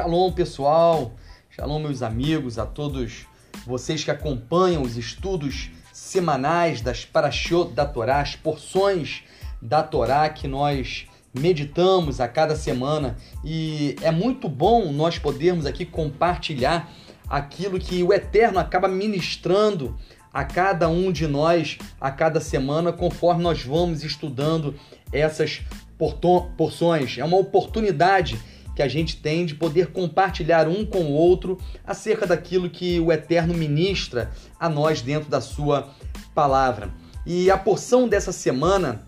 Shalom, pessoal. Shalom, meus amigos, a todos vocês que acompanham os estudos semanais das Parashot da Torá, as porções da Torá que nós meditamos a cada semana. E é muito bom nós podermos aqui compartilhar aquilo que o Eterno acaba ministrando a cada um de nós a cada semana, conforme nós vamos estudando essas porções. É uma oportunidade que a gente tem de poder compartilhar um com o outro acerca daquilo que o Eterno ministra a nós dentro da sua palavra. E a porção dessa semana,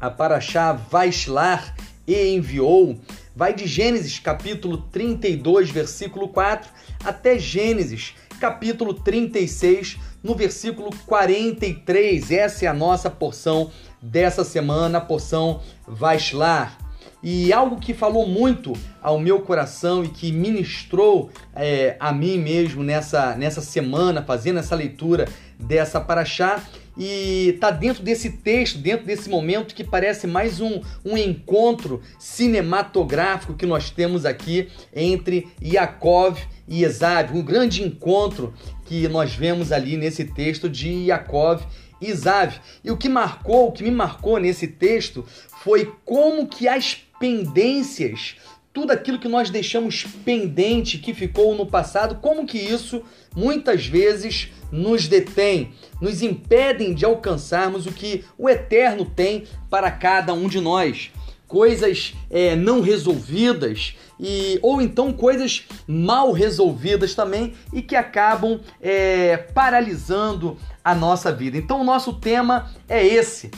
a Paraxá Vaishlar e enviou, vai de Gênesis capítulo 32, versículo 4, até Gênesis capítulo 36, no versículo 43. Essa é a nossa porção dessa semana, a porção Vaishlar. E algo que falou muito ao meu coração e que ministrou é, a mim mesmo nessa, nessa semana, fazendo essa leitura dessa paraxá, e tá dentro desse texto, dentro desse momento que parece mais um, um encontro cinematográfico que nós temos aqui entre Yaakov e Esav, um grande encontro que nós vemos ali nesse texto de Yaakov e Esav. E o que marcou, o que me marcou nesse texto foi como que as pendências, tudo aquilo que nós deixamos pendente, que ficou no passado, como que isso muitas vezes nos detém, nos impedem de alcançarmos o que o Eterno tem para cada um de nós. Coisas é, não resolvidas e ou então coisas mal resolvidas também e que acabam é, paralisando a nossa vida. Então o nosso tema é esse: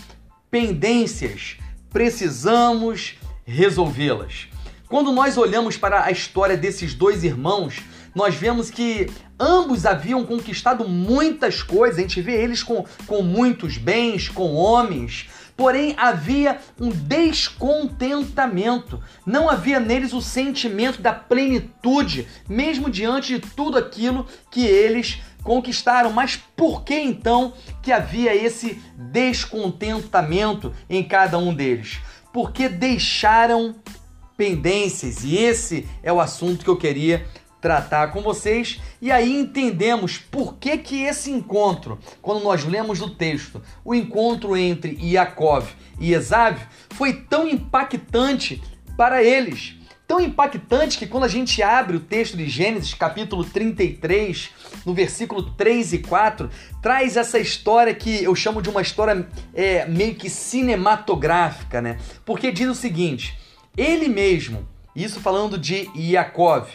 pendências. Precisamos resolvê-las. Quando nós olhamos para a história desses dois irmãos, nós vemos que ambos haviam conquistado muitas coisas, a gente vê eles com, com muitos bens, com homens, porém havia um descontentamento, não havia neles o sentimento da plenitude, mesmo diante de tudo aquilo que eles conquistaram. Mas por que então que havia esse descontentamento em cada um deles? Porque deixaram pendências, e esse é o assunto que eu queria tratar com vocês e aí entendemos por que que esse encontro, quando nós lemos o texto, o encontro entre Yaakov e Esav foi tão impactante para eles. Tão impactante que quando a gente abre o texto de Gênesis, capítulo 33, no versículo 3 e 4, traz essa história que eu chamo de uma história é, meio que cinematográfica, né? Porque diz o seguinte: ele mesmo, isso falando de Yaakov,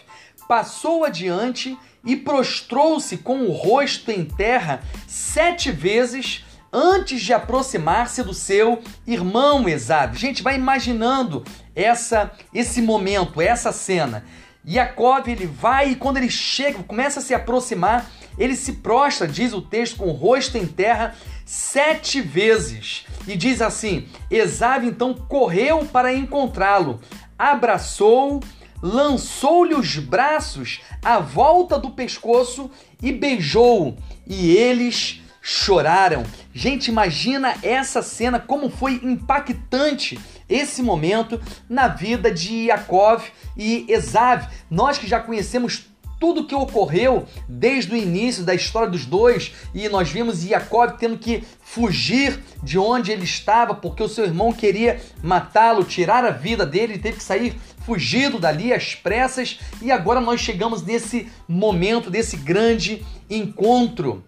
passou adiante e prostrou-se com o rosto em terra sete vezes antes de aproximar-se do seu irmão Esav. Gente, vai imaginando essa esse momento, essa cena. Jacob ele vai e quando ele chega, começa a se aproximar, ele se prostra, diz o texto, com o rosto em terra sete vezes. E diz assim: Esav então correu para encontrá-lo, abraçou lançou-lhe os braços à volta do pescoço e beijou, e eles choraram. Gente, imagina essa cena, como foi impactante esse momento na vida de Yaakov e Esav. Nós que já conhecemos tudo que ocorreu desde o início da história dos dois e nós vimos Jacob tendo que fugir de onde ele estava porque o seu irmão queria matá-lo, tirar a vida dele, ele teve que sair fugido dali às pressas e agora nós chegamos nesse momento, desse grande encontro.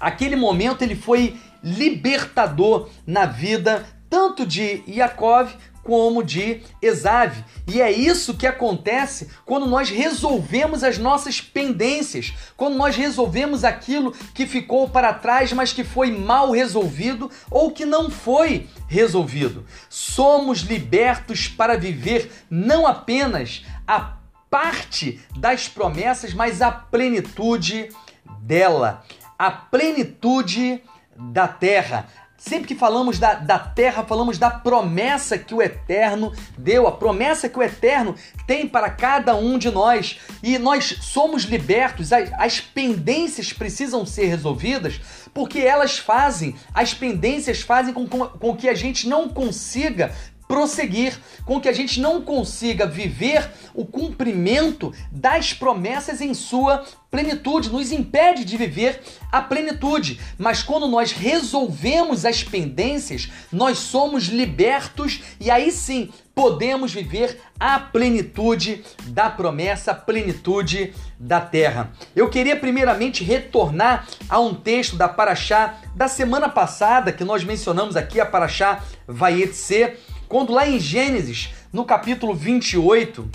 Aquele momento ele foi libertador na vida tanto de Yaakov como de Esav. E é isso que acontece quando nós resolvemos as nossas pendências, quando nós resolvemos aquilo que ficou para trás, mas que foi mal resolvido ou que não foi resolvido. Somos libertos para viver não apenas a parte das promessas, mas a plenitude dela, a plenitude da terra, Sempre que falamos da, da terra, falamos da promessa que o Eterno deu, a promessa que o Eterno tem para cada um de nós. E nós somos libertos, as, as pendências precisam ser resolvidas, porque elas fazem, as pendências fazem com, com, com que a gente não consiga prosseguir, com que a gente não consiga viver o cumprimento das promessas em sua plenitude, nos impede de viver a plenitude. Mas quando nós resolvemos as pendências, nós somos libertos e aí sim podemos viver a plenitude da promessa, a plenitude da terra. Eu queria primeiramente retornar a um texto da Paraxá da semana passada que nós mencionamos aqui, a Paraxá Vaietse, quando lá em Gênesis, no capítulo 28,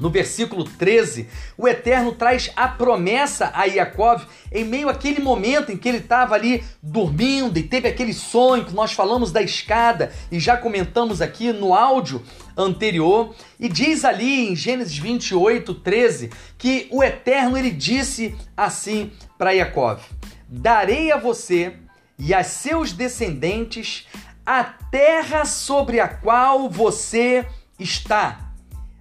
no versículo 13, o Eterno traz a promessa a Yaakov em meio àquele momento em que ele estava ali dormindo e teve aquele sonho que nós falamos da escada e já comentamos aqui no áudio anterior. E diz ali em Gênesis 28, 13, que o Eterno ele disse assim para Yaakov: Darei a você e a seus descendentes a terra sobre a qual você está.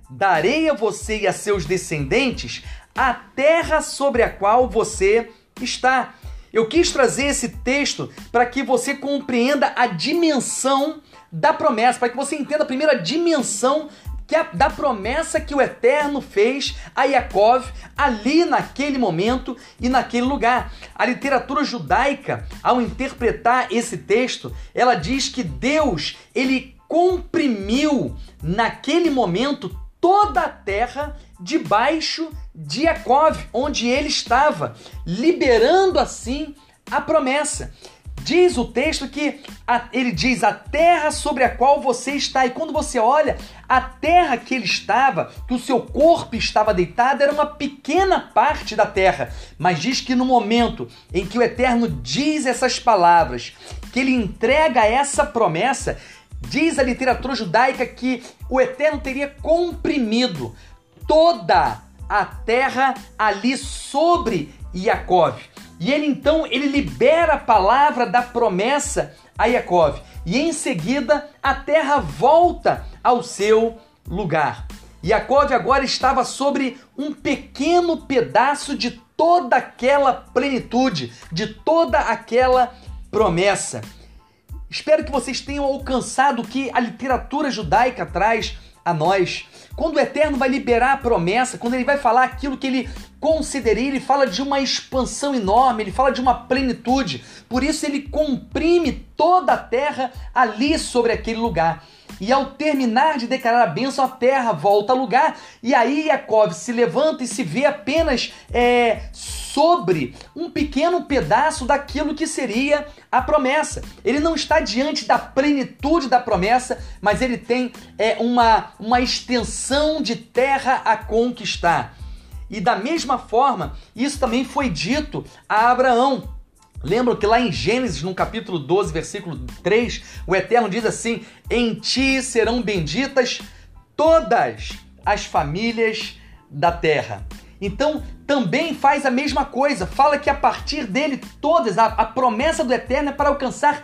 Darei a você e a seus descendentes a terra sobre a qual você está. Eu quis trazer esse texto para que você compreenda a dimensão da promessa, para que você entenda a primeira dimensão que da promessa que o Eterno fez a Yaakov ali naquele momento e naquele lugar. A literatura judaica, ao interpretar esse texto, ela diz que Deus, ele comprimiu naquele momento toda a terra debaixo de Yaakov, onde ele estava, liberando assim a promessa. Diz o texto que a, ele diz a terra sobre a qual você está. E quando você olha, a terra que ele estava, que o seu corpo estava deitado, era uma pequena parte da terra. Mas diz que no momento em que o Eterno diz essas palavras, que ele entrega essa promessa, diz a literatura judaica que o Eterno teria comprimido toda a terra ali sobre Yaakov. E ele então ele libera a palavra da promessa a Yaakov. E em seguida a terra volta ao seu lugar. Yaakov agora estava sobre um pequeno pedaço de toda aquela plenitude, de toda aquela promessa. Espero que vocês tenham alcançado o que a literatura judaica traz a nós. Quando o Eterno vai liberar a promessa, quando ele vai falar aquilo que ele consideraria, ele fala de uma expansão enorme, ele fala de uma plenitude. Por isso ele comprime toda a terra ali sobre aquele lugar. E ao terminar de declarar a bênção, a terra volta ao lugar. E aí Jacob se levanta e se vê apenas é, sobre um pequeno pedaço daquilo que seria a promessa. Ele não está diante da plenitude da promessa, mas ele tem é, uma, uma extensão de terra a conquistar. E da mesma forma, isso também foi dito a Abraão. Lembram que lá em Gênesis, no capítulo 12, versículo 3, o Eterno diz assim: Em ti serão benditas todas as famílias da terra. Então, também faz a mesma coisa, fala que a partir dele todas, a, a promessa do Eterno é para alcançar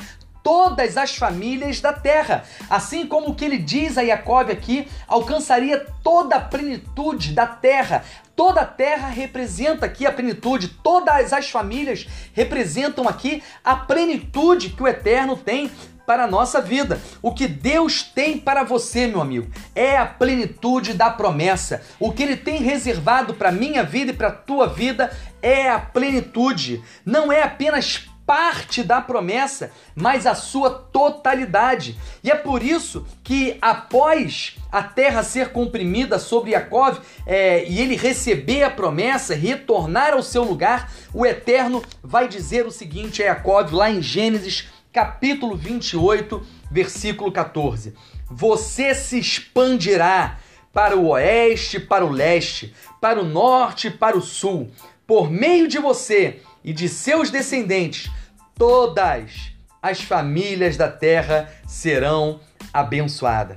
todas as famílias da terra. Assim como o que ele diz a Jacob aqui, alcançaria toda a plenitude da terra. Toda a terra representa aqui a plenitude, todas as famílias representam aqui a plenitude que o Eterno tem para a nossa vida. O que Deus tem para você, meu amigo, é a plenitude da promessa. O que Ele tem reservado para minha vida e para tua vida é a plenitude. Não é apenas parte da promessa, mas a sua totalidade. E é por isso que após a terra ser comprimida sobre Jacob é, e ele receber a promessa, retornar ao seu lugar, o Eterno vai dizer o seguinte a Jacob lá em Gênesis capítulo 28, versículo 14. Você se expandirá para o oeste, para o leste, para o norte para o sul. Por meio de você e de seus descendentes, todas as famílias da terra serão abençoadas.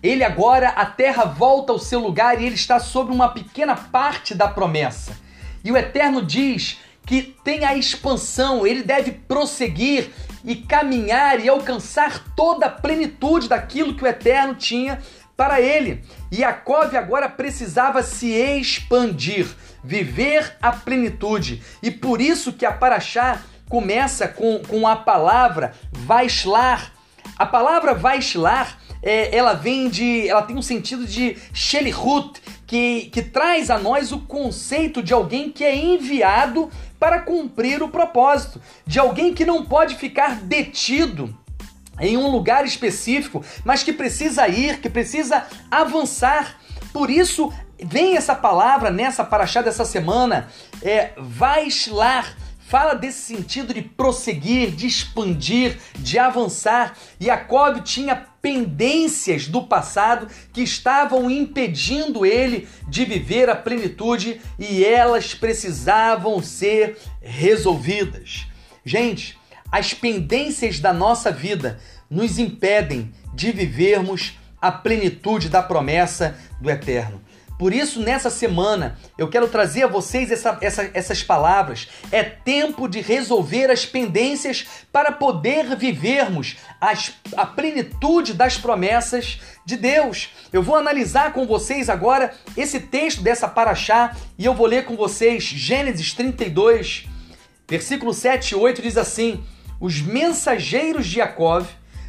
Ele agora, a terra volta ao seu lugar e ele está sobre uma pequena parte da promessa. E o Eterno diz que tem a expansão, ele deve prosseguir e caminhar e alcançar toda a plenitude daquilo que o Eterno tinha para ele. Jacob agora precisava se expandir, viver a plenitude. E por isso que a Paraxá começa com, com a palavra Vaislar. A palavra Vaislar é, ela vem de. Ela tem um sentido de Shelihut, que, que traz a nós o conceito de alguém que é enviado para cumprir o propósito, de alguém que não pode ficar detido em um lugar específico, mas que precisa ir, que precisa avançar. Por isso, vem essa palavra nessa paraxá dessa semana, é Vaislar, fala desse sentido de prosseguir, de expandir, de avançar. Jacob tinha pendências do passado que estavam impedindo ele de viver a plenitude e elas precisavam ser resolvidas. Gente, as pendências da nossa vida nos impedem de vivermos a plenitude da promessa do eterno. Por isso, nessa semana, eu quero trazer a vocês essa, essa, essas palavras. É tempo de resolver as pendências para poder vivermos as, a plenitude das promessas de Deus. Eu vou analisar com vocês agora esse texto dessa paraxá e eu vou ler com vocês Gênesis 32, versículo 7 e 8 diz assim: Os mensageiros de Jacob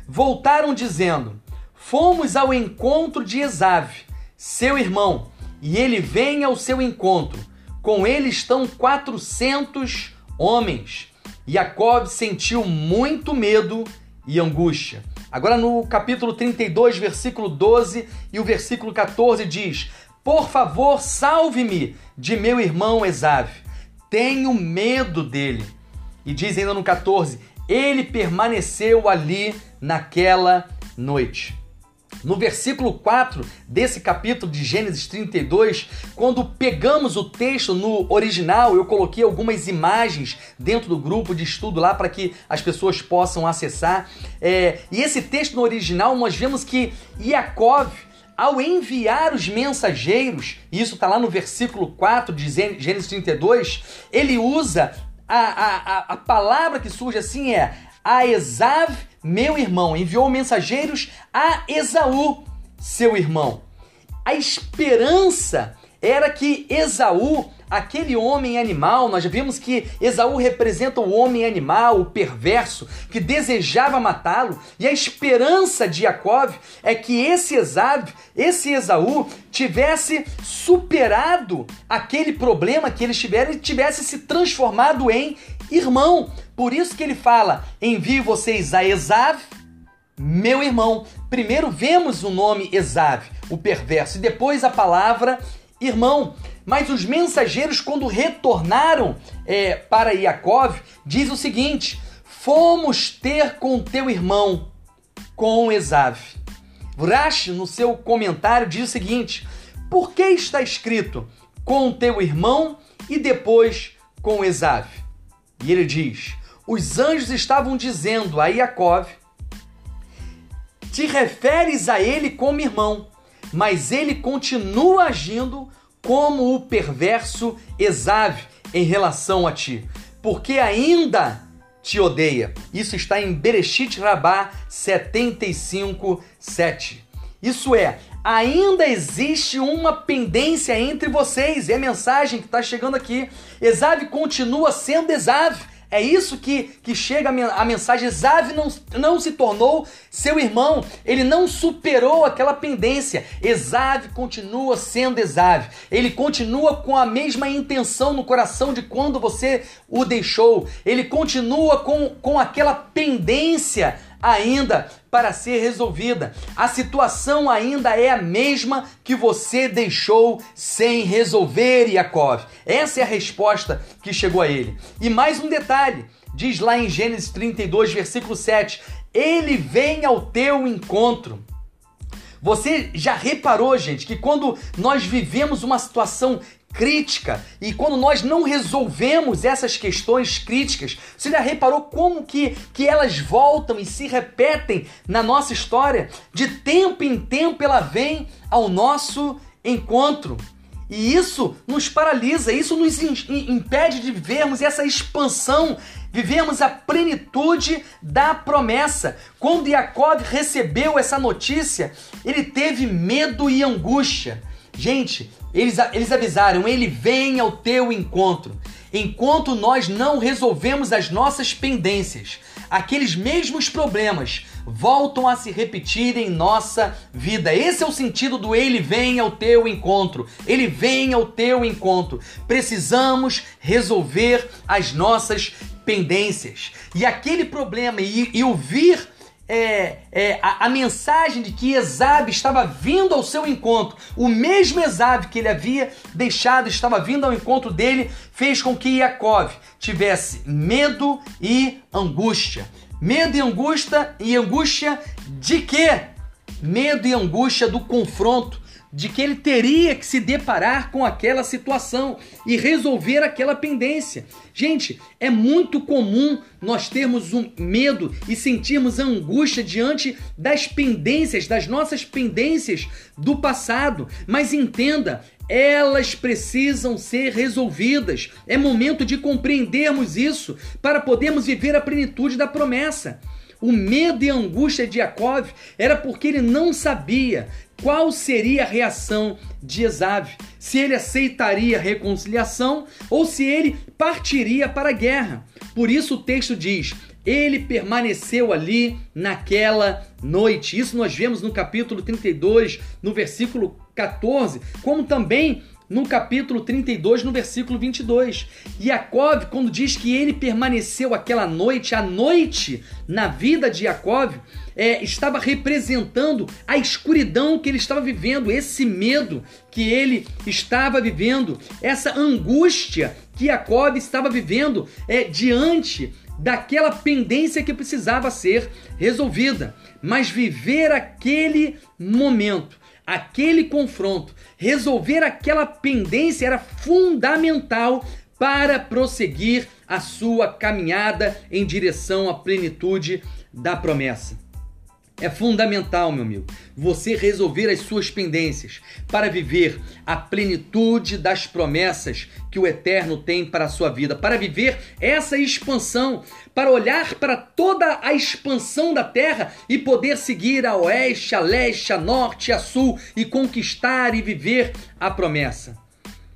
voltaram dizendo: Fomos ao encontro de Esave, seu irmão e ele vem ao seu encontro. Com ele estão 400 homens. Jacob sentiu muito medo e angústia. Agora no capítulo 32, versículo 12 e o versículo 14 diz: Por favor, salve-me de meu irmão Esave. Tenho medo dele. E diz ainda no 14: Ele permaneceu ali naquela noite. No versículo 4 desse capítulo de Gênesis 32, quando pegamos o texto no original, eu coloquei algumas imagens dentro do grupo de estudo lá para que as pessoas possam acessar. É, e esse texto no original, nós vemos que Yaakov, ao enviar os mensageiros, e isso está lá no versículo 4 de Gênesis 32, ele usa a, a, a palavra que surge assim é a Esav, meu irmão, enviou mensageiros a Esaú, seu irmão. A esperança era que Esaú, aquele homem animal, nós já vimos que Esaú representa o homem animal, o perverso, que desejava matá-lo, e a esperança de Jacob é que esse Esaú, esse Esaú tivesse superado aquele problema que eles tiveram e tivesse se transformado em irmão. Por isso que ele fala: envie vocês a Esav, meu irmão. Primeiro vemos o nome Esav, o perverso, e depois a palavra irmão. Mas os mensageiros, quando retornaram é, para Yaakov, diz o seguinte: Fomos ter com teu irmão, com Esav. Vrash, no seu comentário, diz o seguinte: Por que está escrito com teu irmão e depois com Esav? E ele diz: Os anjos estavam dizendo a Yaakov: Te referes a ele como irmão, mas ele continua agindo como o perverso Esav em relação a ti, porque ainda te odeia. Isso está em Bereshit Rabá 75, 7. Isso é, ainda existe uma pendência entre vocês. É a mensagem que está chegando aqui. Esav continua sendo Esav. É isso que, que chega a mensagem. Esav não, não se tornou seu irmão, ele não superou aquela pendência. Esav continua sendo Esav. Ele continua com a mesma intenção no coração de quando você o deixou. Ele continua com, com aquela pendência ainda para ser resolvida. A situação ainda é a mesma que você deixou sem resolver, Yaakov. Essa é a resposta que chegou a ele. E mais um detalhe, diz lá em Gênesis 32, versículo 7, ele vem ao teu encontro. Você já reparou, gente, que quando nós vivemos uma situação crítica. E quando nós não resolvemos essas questões críticas, você já reparou como que, que elas voltam e se repetem na nossa história? De tempo em tempo ela vem ao nosso encontro. E isso nos paralisa, isso nos impede de vivermos essa expansão, vivemos a plenitude da promessa. Quando Jacob recebeu essa notícia, ele teve medo e angústia. Gente, eles, eles avisaram: ele vem ao teu encontro. Enquanto nós não resolvemos as nossas pendências, aqueles mesmos problemas voltam a se repetir em nossa vida. Esse é o sentido do ele vem ao teu encontro. Ele vem ao teu encontro. Precisamos resolver as nossas pendências. E aquele problema e, e ouvir é, é, a, a, mensagem de que Esabe estava vindo ao seu encontro, o mesmo Esabe que ele havia deixado estava vindo ao encontro dele, fez com que Yaakov tivesse medo e angústia. Medo e angústia e angústia de quê? Medo e angústia do confronto, de que ele teria que se deparar com aquela situação e resolver aquela pendência. Gente, é muito comum nós termos um medo e sentirmos angústia diante das pendências, das nossas pendências do passado. Mas entenda, elas precisam ser resolvidas. É momento de compreendermos isso para podermos viver a plenitude da promessa. O medo e a angústia de Jacob era porque ele não sabia qual seria a reação de Esav, se ele aceitaria a reconciliação ou se ele partiria para a guerra. Por isso o texto diz: ele permaneceu ali naquela noite. Isso nós vemos no capítulo 32, no versículo 14, como também no capítulo 32, no versículo 22. Yaakov, quando diz que ele permaneceu aquela noite, a noite na vida de Yaakov, é, estava representando a escuridão que ele estava vivendo, esse medo que ele estava vivendo, essa angústia que Jacob estava vivendo é, diante daquela pendência que precisava ser resolvida. Mas viver aquele momento aquele confronto, resolver aquela pendência era fundamental para prosseguir a sua caminhada em direção à plenitude da promessa. É fundamental, meu amigo, você resolver as suas pendências para viver a plenitude das promessas que o Eterno tem para a sua vida, para viver essa expansão, para olhar para toda a expansão da terra e poder seguir a oeste, a leste, a norte, a sul e conquistar e viver a promessa.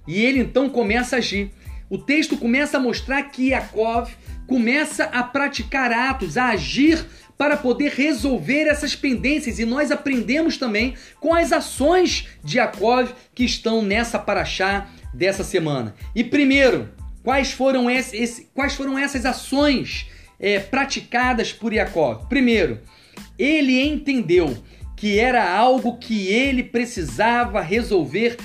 E ele então começa a agir. O texto começa a mostrar que Yaakov começa a praticar atos, a agir para poder resolver essas pendências. E nós aprendemos também com as ações de Jacob que estão nessa paraxá dessa semana. E primeiro, quais foram, esse, esse, quais foram essas ações é, praticadas por Jacob? Primeiro, ele entendeu que era algo que ele precisava resolver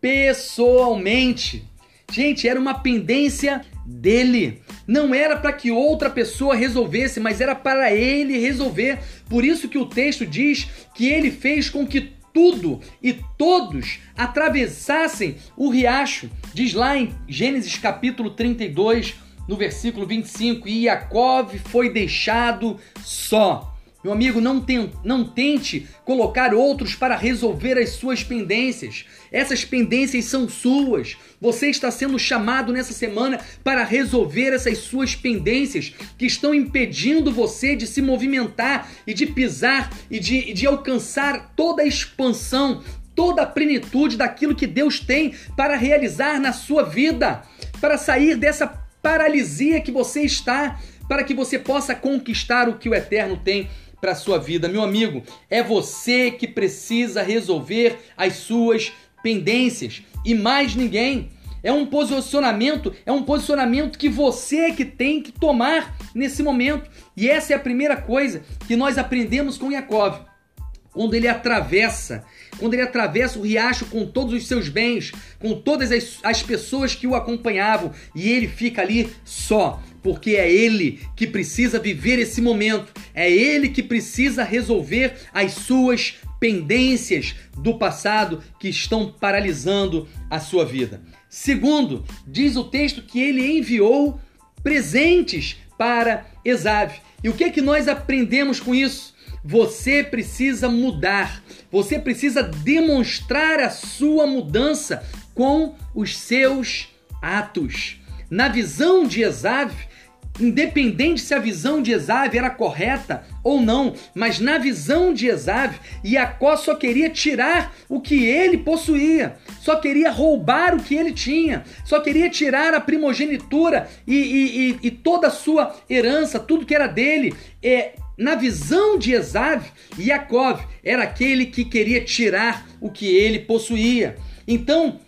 pessoalmente. Gente, era uma pendência dele. Não era para que outra pessoa resolvesse, mas era para ele resolver. Por isso que o texto diz que ele fez com que tudo e todos atravessassem o riacho. Diz lá em Gênesis capítulo 32, no versículo 25: E Yaakov foi deixado só. Meu amigo, não, tem, não tente colocar outros para resolver as suas pendências. Essas pendências são suas. Você está sendo chamado nessa semana para resolver essas suas pendências que estão impedindo você de se movimentar e de pisar e de, de alcançar toda a expansão, toda a plenitude daquilo que Deus tem para realizar na sua vida, para sair dessa paralisia que você está, para que você possa conquistar o que o Eterno tem para a sua vida. Meu amigo, é você que precisa resolver as suas pendências e mais ninguém. É um posicionamento, é um posicionamento que você que tem que tomar nesse momento. E essa é a primeira coisa que nós aprendemos com Yaakov. Quando ele atravessa, quando ele atravessa o riacho com todos os seus bens, com todas as, as pessoas que o acompanhavam, e ele fica ali só porque é ele que precisa viver esse momento, é ele que precisa resolver as suas pendências do passado que estão paralisando a sua vida. Segundo, diz o texto que ele enviou presentes para Esav. E o que é que nós aprendemos com isso? Você precisa mudar. Você precisa demonstrar a sua mudança com os seus atos. Na visão de Esav, independente se a visão de Esav era correta ou não, mas na visão de Esav, Jacó só queria tirar o que ele possuía, só queria roubar o que ele tinha, só queria tirar a primogenitura e, e, e, e toda a sua herança, tudo que era dele. É, na visão de Esav, Yaakov era aquele que queria tirar o que ele possuía. Então,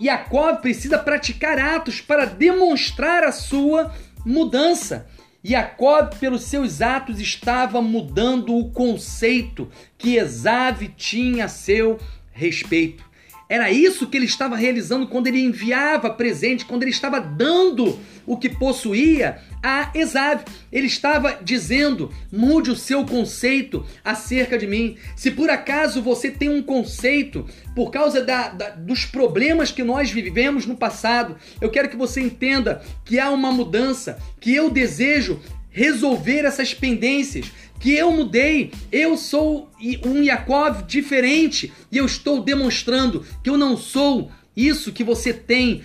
Yaakov precisa praticar atos para demonstrar a sua mudança. Jacob, pelos seus atos, estava mudando o conceito que Esav tinha a seu respeito. Era isso que ele estava realizando quando ele enviava presente, quando ele estava dando o que possuía a Esav. Ele estava dizendo: mude o seu conceito acerca de mim. Se por acaso você tem um conceito por causa da, da, dos problemas que nós vivemos no passado, eu quero que você entenda que há uma mudança, que eu desejo resolver essas pendências, que eu mudei, eu sou um Yaakov diferente e eu estou demonstrando que eu não sou isso que você tem,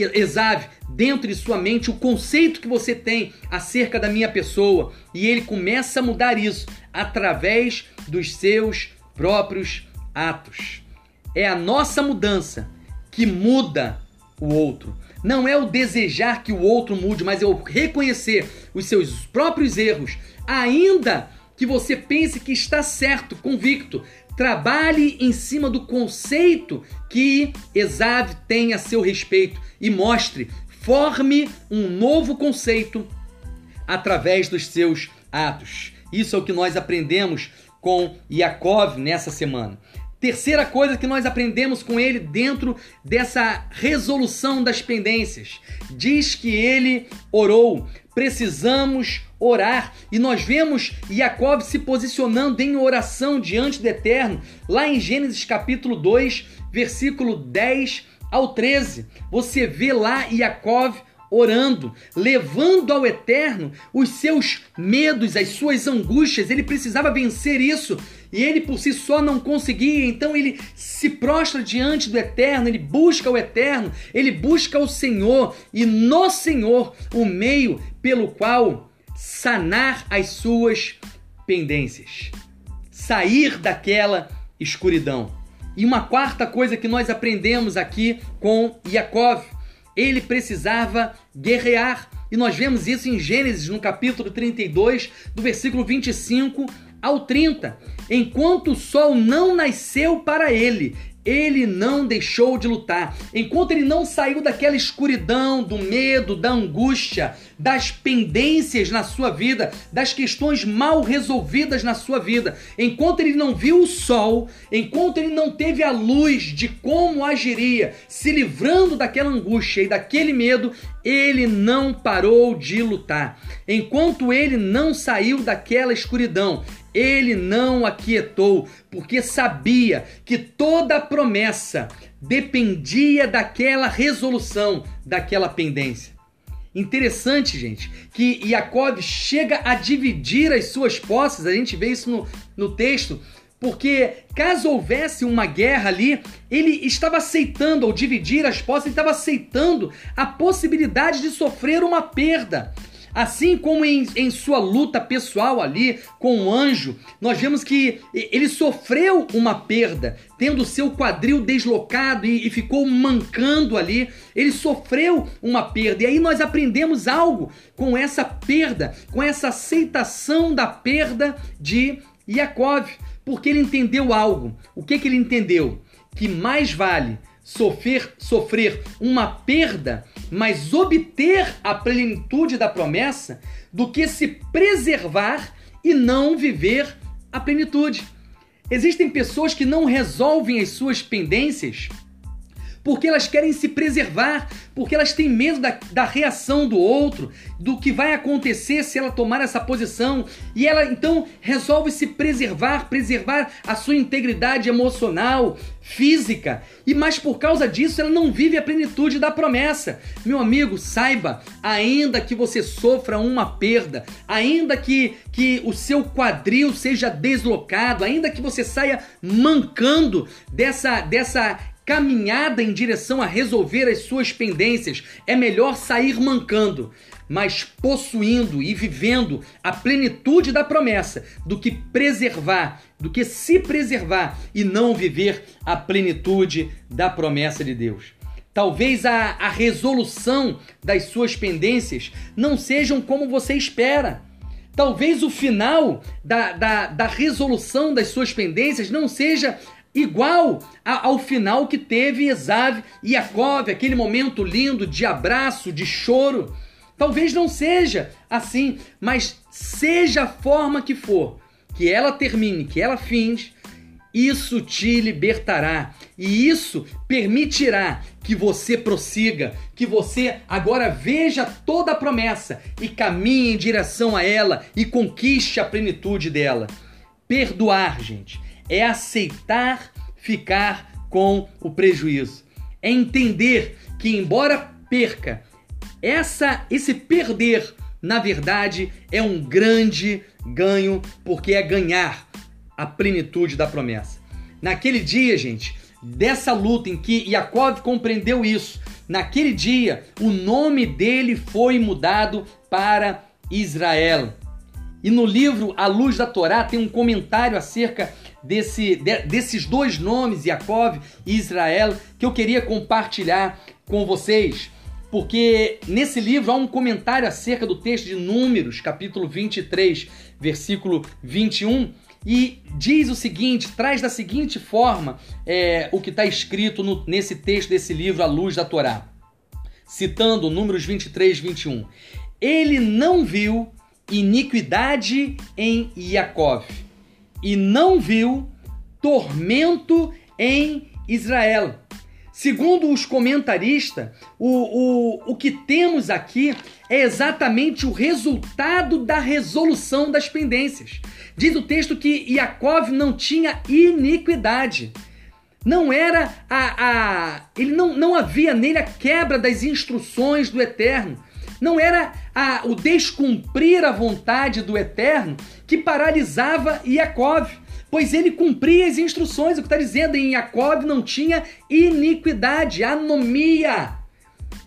Esav, dentro de sua mente, o conceito que você tem acerca da minha pessoa. E ele começa a mudar isso através dos seus próprios atos. É a nossa mudança que muda o outro. Não é o desejar que o outro mude, mas é o reconhecer os seus próprios erros, ainda que você pense que está certo, convicto. Trabalhe em cima do conceito que Esav tem a seu respeito e mostre, forme um novo conceito através dos seus atos. Isso é o que nós aprendemos com Yaakov nessa semana. Terceira coisa que nós aprendemos com ele dentro dessa resolução das pendências. Diz que ele orou. Precisamos orar. E nós vemos Jacob se posicionando em oração diante do Eterno, lá em Gênesis capítulo 2, versículo 10 ao 13. Você vê lá Jacob orando, levando ao eterno os seus medos, as suas angústias. Ele precisava vencer isso e ele por si só não conseguia, então ele se prostra diante do eterno, ele busca o eterno, ele busca o Senhor e no Senhor o meio pelo qual sanar as suas pendências, sair daquela escuridão. E uma quarta coisa que nós aprendemos aqui com Yaakov ele precisava guerrear. E nós vemos isso em Gênesis, no capítulo 32, do versículo 25 ao 30. Enquanto o sol não nasceu para ele, ele não deixou de lutar. Enquanto ele não saiu daquela escuridão, do medo, da angústia, das pendências na sua vida, das questões mal resolvidas na sua vida, enquanto ele não viu o sol, enquanto ele não teve a luz de como agiria, se livrando daquela angústia e daquele medo, ele não parou de lutar. Enquanto ele não saiu daquela escuridão, ele não aquietou, porque sabia que toda promessa dependia daquela resolução, daquela pendência. Interessante, gente, que Jacob chega a dividir as suas posses, a gente vê isso no, no texto, porque caso houvesse uma guerra ali, ele estava aceitando, ao dividir as posses, ele estava aceitando a possibilidade de sofrer uma perda. Assim como em, em sua luta pessoal ali com o anjo, nós vemos que ele sofreu uma perda, tendo seu quadril deslocado e, e ficou mancando ali. Ele sofreu uma perda. E aí nós aprendemos algo com essa perda, com essa aceitação da perda de Yaakov, porque ele entendeu algo. O que, que ele entendeu? Que mais vale sofrer, sofrer uma perda, mas obter a plenitude da promessa, do que se preservar e não viver a plenitude. Existem pessoas que não resolvem as suas pendências porque elas querem se preservar, porque elas têm medo da, da reação do outro, do que vai acontecer se ela tomar essa posição, e ela então resolve se preservar, preservar a sua integridade emocional, física, e mais por causa disso ela não vive a plenitude da promessa. Meu amigo, saiba, ainda que você sofra uma perda, ainda que, que o seu quadril seja deslocado, ainda que você saia mancando dessa, dessa caminhada em direção a resolver as suas pendências, é melhor sair mancando, mas possuindo e vivendo a plenitude da promessa, do que preservar, do que se preservar e não viver a plenitude da promessa de Deus. Talvez a, a resolução das suas pendências não sejam como você espera. Talvez o final da, da, da resolução das suas pendências não seja igual ao final que teve Esav e Jacob, aquele momento lindo de abraço, de choro. Talvez não seja assim, mas seja a forma que for, que ela termine, que ela fins, isso te libertará e isso permitirá que você prossiga, que você agora veja toda a promessa e caminhe em direção a ela e conquiste a plenitude dela. Perdoar, gente, é aceitar ficar com o prejuízo. É entender que embora perca, essa esse perder, na verdade, é um grande ganho, porque é ganhar a plenitude da promessa. Naquele dia, gente, dessa luta em que Yaakov compreendeu isso, naquele dia o nome dele foi mudado para Israel. E no livro A Luz da Torá tem um comentário acerca desse, de, desses dois nomes, Yaakov e Israel, que eu queria compartilhar com vocês. Porque nesse livro há um comentário acerca do texto de Números, capítulo 23, versículo 21, e diz o seguinte, traz da seguinte forma é, o que está escrito no, nesse texto desse livro, A Luz da Torá. Citando Números 23, 21. Ele não viu iniquidade em Yaakov e não viu tormento em Israel. Segundo os comentaristas, o, o, o que temos aqui é exatamente o resultado da resolução das pendências. Diz o texto que Yaakov não tinha iniquidade. Não era a. a ele não, não havia nele a quebra das instruções do Eterno. Não era a, o descumprir a vontade do Eterno que paralisava Yaakov, pois ele cumpria as instruções. O que está dizendo em Yaakov não tinha iniquidade, anomia.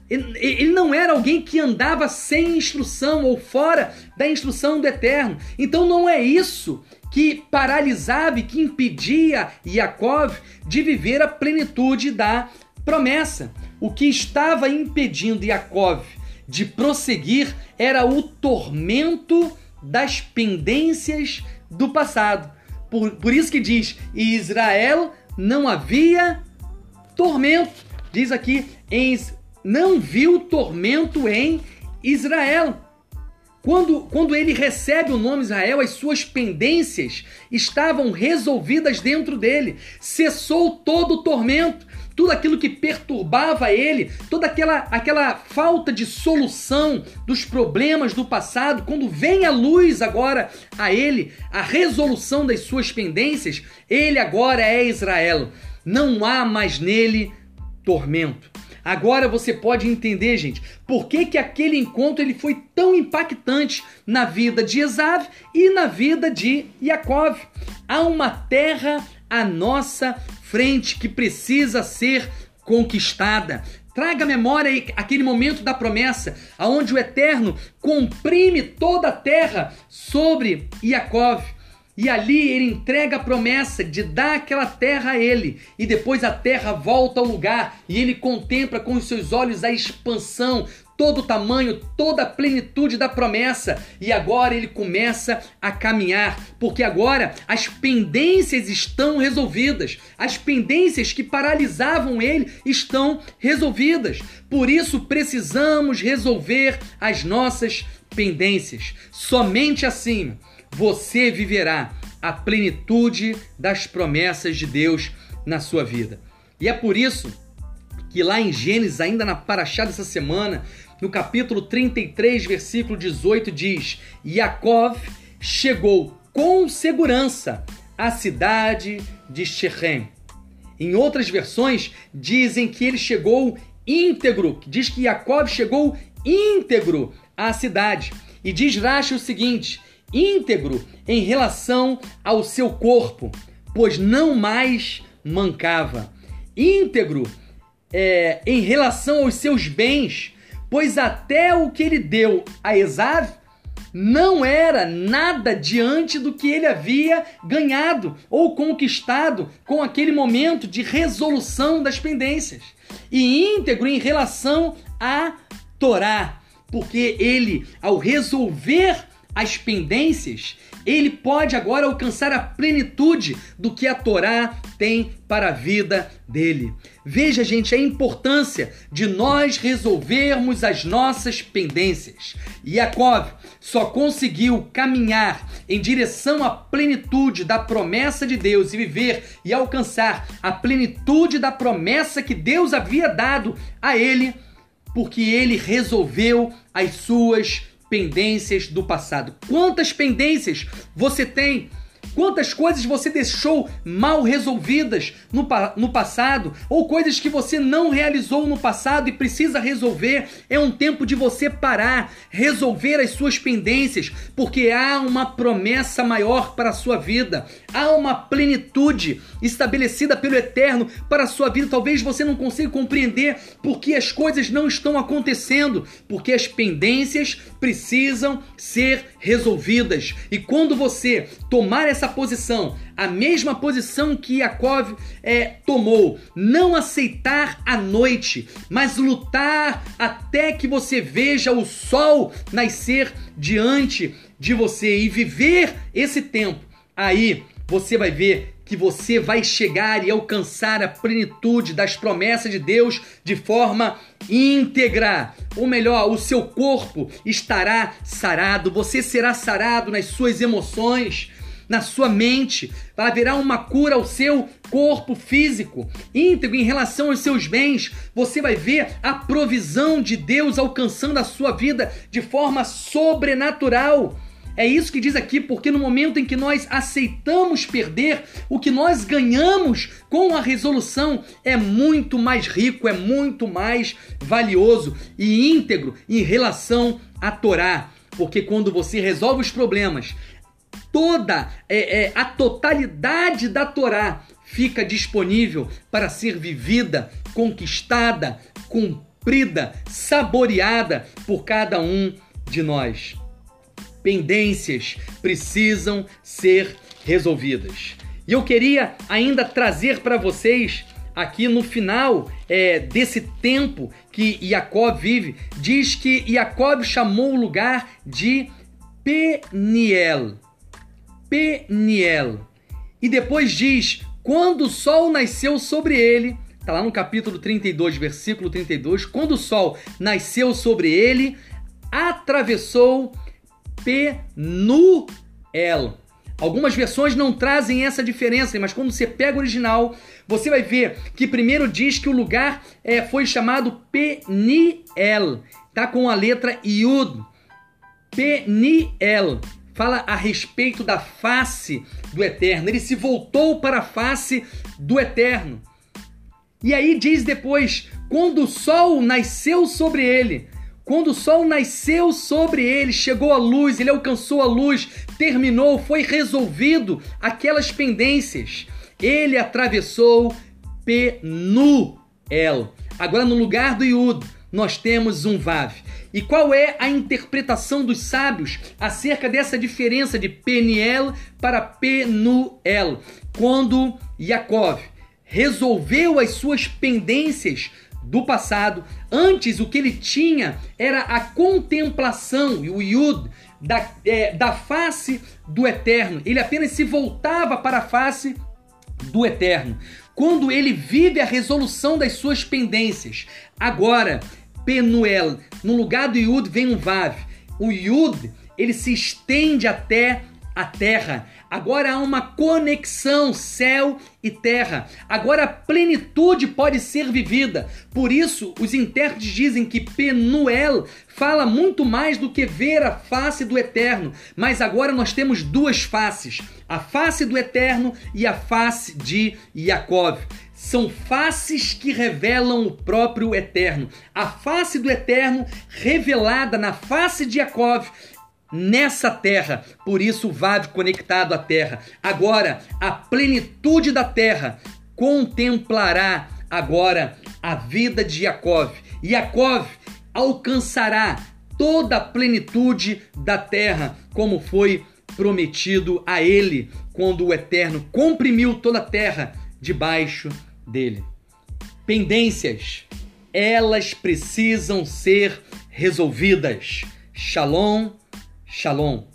Ele não era alguém que andava sem instrução ou fora da instrução do Eterno. Então não é isso que paralisava e que impedia Yaakov de viver a plenitude da promessa. O que estava impedindo Yaakov de prosseguir era o tormento das pendências do passado. Por, por isso que diz: Israel não havia tormento. Diz aqui, em, não viu tormento em Israel. Quando, quando ele recebe o nome Israel, as suas pendências estavam resolvidas dentro dele. Cessou todo o tormento tudo aquilo que perturbava ele, toda aquela, aquela falta de solução dos problemas do passado, quando vem a luz agora a ele, a resolução das suas pendências, ele agora é Israel. Não há mais nele tormento. Agora você pode entender, gente, por que, que aquele encontro ele foi tão impactante na vida de Esav e na vida de Yaakov. Há uma terra à nossa frente que precisa ser conquistada. Traga à memória aquele momento da promessa, aonde o Eterno comprime toda a terra sobre Yaakov. E ali ele entrega a promessa de dar aquela terra a ele. E depois a terra volta ao lugar e ele contempla com os seus olhos a expansão todo o tamanho, toda a plenitude da promessa. E agora ele começa a caminhar, porque agora as pendências estão resolvidas. As pendências que paralisavam ele estão resolvidas. Por isso precisamos resolver as nossas pendências. Somente assim você viverá a plenitude das promessas de Deus na sua vida. E é por isso que lá em Gênesis, ainda na paraxá dessa semana, no capítulo 33, versículo 18, diz: Yaakov chegou com segurança à cidade de Shechem. Em outras versões, dizem que ele chegou íntegro, diz que Yaakov chegou íntegro à cidade. E diz Rashi o seguinte: íntegro em relação ao seu corpo, pois não mais mancava. íntegro é, em relação aos seus bens, pois até o que ele deu a Esav não era nada diante do que ele havia ganhado ou conquistado com aquele momento de resolução das pendências. E íntegro em relação a Torá, porque ele, ao resolver as pendências, ele pode agora alcançar a plenitude do que a Torá tem para a vida dele. Veja, gente, a importância de nós resolvermos as nossas pendências. Yaakov só conseguiu caminhar em direção à plenitude da promessa de Deus e viver e alcançar a plenitude da promessa que Deus havia dado a ele, porque ele resolveu as suas pendências do passado. Quantas pendências você tem? Quantas coisas você deixou mal resolvidas no, no passado, ou coisas que você não realizou no passado e precisa resolver? É um tempo de você parar, resolver as suas pendências, porque há uma promessa maior para a sua vida, há uma plenitude estabelecida pelo Eterno para a sua vida. Talvez você não consiga compreender porque as coisas não estão acontecendo, porque as pendências precisam ser resolvidas. E quando você tomar essa posição, a mesma posição que Yaakov é, tomou, não aceitar a noite, mas lutar até que você veja o sol nascer diante de você e viver esse tempo, aí você vai ver que você vai chegar e alcançar a plenitude das promessas de Deus de forma íntegra. Ou melhor, o seu corpo estará sarado, você será sarado nas suas emoções, na sua mente, haverá uma cura ao seu corpo físico, íntegro em relação aos seus bens. Você vai ver a provisão de Deus alcançando a sua vida de forma sobrenatural. É isso que diz aqui, porque no momento em que nós aceitamos perder, o que nós ganhamos com a resolução é muito mais rico, é muito mais valioso e íntegro em relação à Torá. Porque quando você resolve os problemas toda é, é, a totalidade da Torá fica disponível para ser vivida, conquistada, cumprida, saboreada por cada um de nós. Pendências precisam ser resolvidas. E eu queria ainda trazer para vocês aqui no final é, desse tempo que Jacob vive, diz que Jacob chamou o lugar de Peniel. Peniel. E depois diz: quando o sol nasceu sobre ele, está lá no capítulo 32, versículo 32, quando o sol nasceu sobre ele, atravessou Penuel. Algumas versões não trazem essa diferença, mas quando você pega o original, você vai ver que primeiro diz que o lugar é, foi chamado Peniel, tá com a letra Yud. Peniel fala a respeito da face do Eterno. Ele se voltou para a face do Eterno. E aí diz depois: quando o sol nasceu sobre ele, quando o sol nasceu sobre ele, chegou a luz, ele alcançou a luz, terminou, foi resolvido aquelas pendências. Ele atravessou Penuel. Agora no lugar do Yud, nós temos um Vav. E qual é a interpretação dos sábios acerca dessa diferença de Peniel para Penuel? Quando Yaakov resolveu as suas pendências do passado, antes o que ele tinha era a contemplação e o Yud da, é, da face do Eterno. Ele apenas se voltava para a face do Eterno. Quando ele vive a resolução das suas pendências. Agora, Penuel. No lugar do Yud vem um Vav. O Yud, ele se estende até a terra. Agora há uma conexão céu e terra. Agora a plenitude pode ser vivida. Por isso, os intérpretes dizem que Penuel fala muito mais do que ver a face do eterno. Mas agora nós temos duas faces: a face do eterno e a face de Yaakov são faces que revelam o próprio Eterno. A face do Eterno revelada na face de Jacob nessa terra. Por isso, o conectado à terra. Agora, a plenitude da terra contemplará agora a vida de Yaakov. Yaakov alcançará toda a plenitude da terra, como foi prometido a ele quando o Eterno comprimiu toda a terra debaixo dele. Pendências, elas precisam ser resolvidas. Shalom, shalom.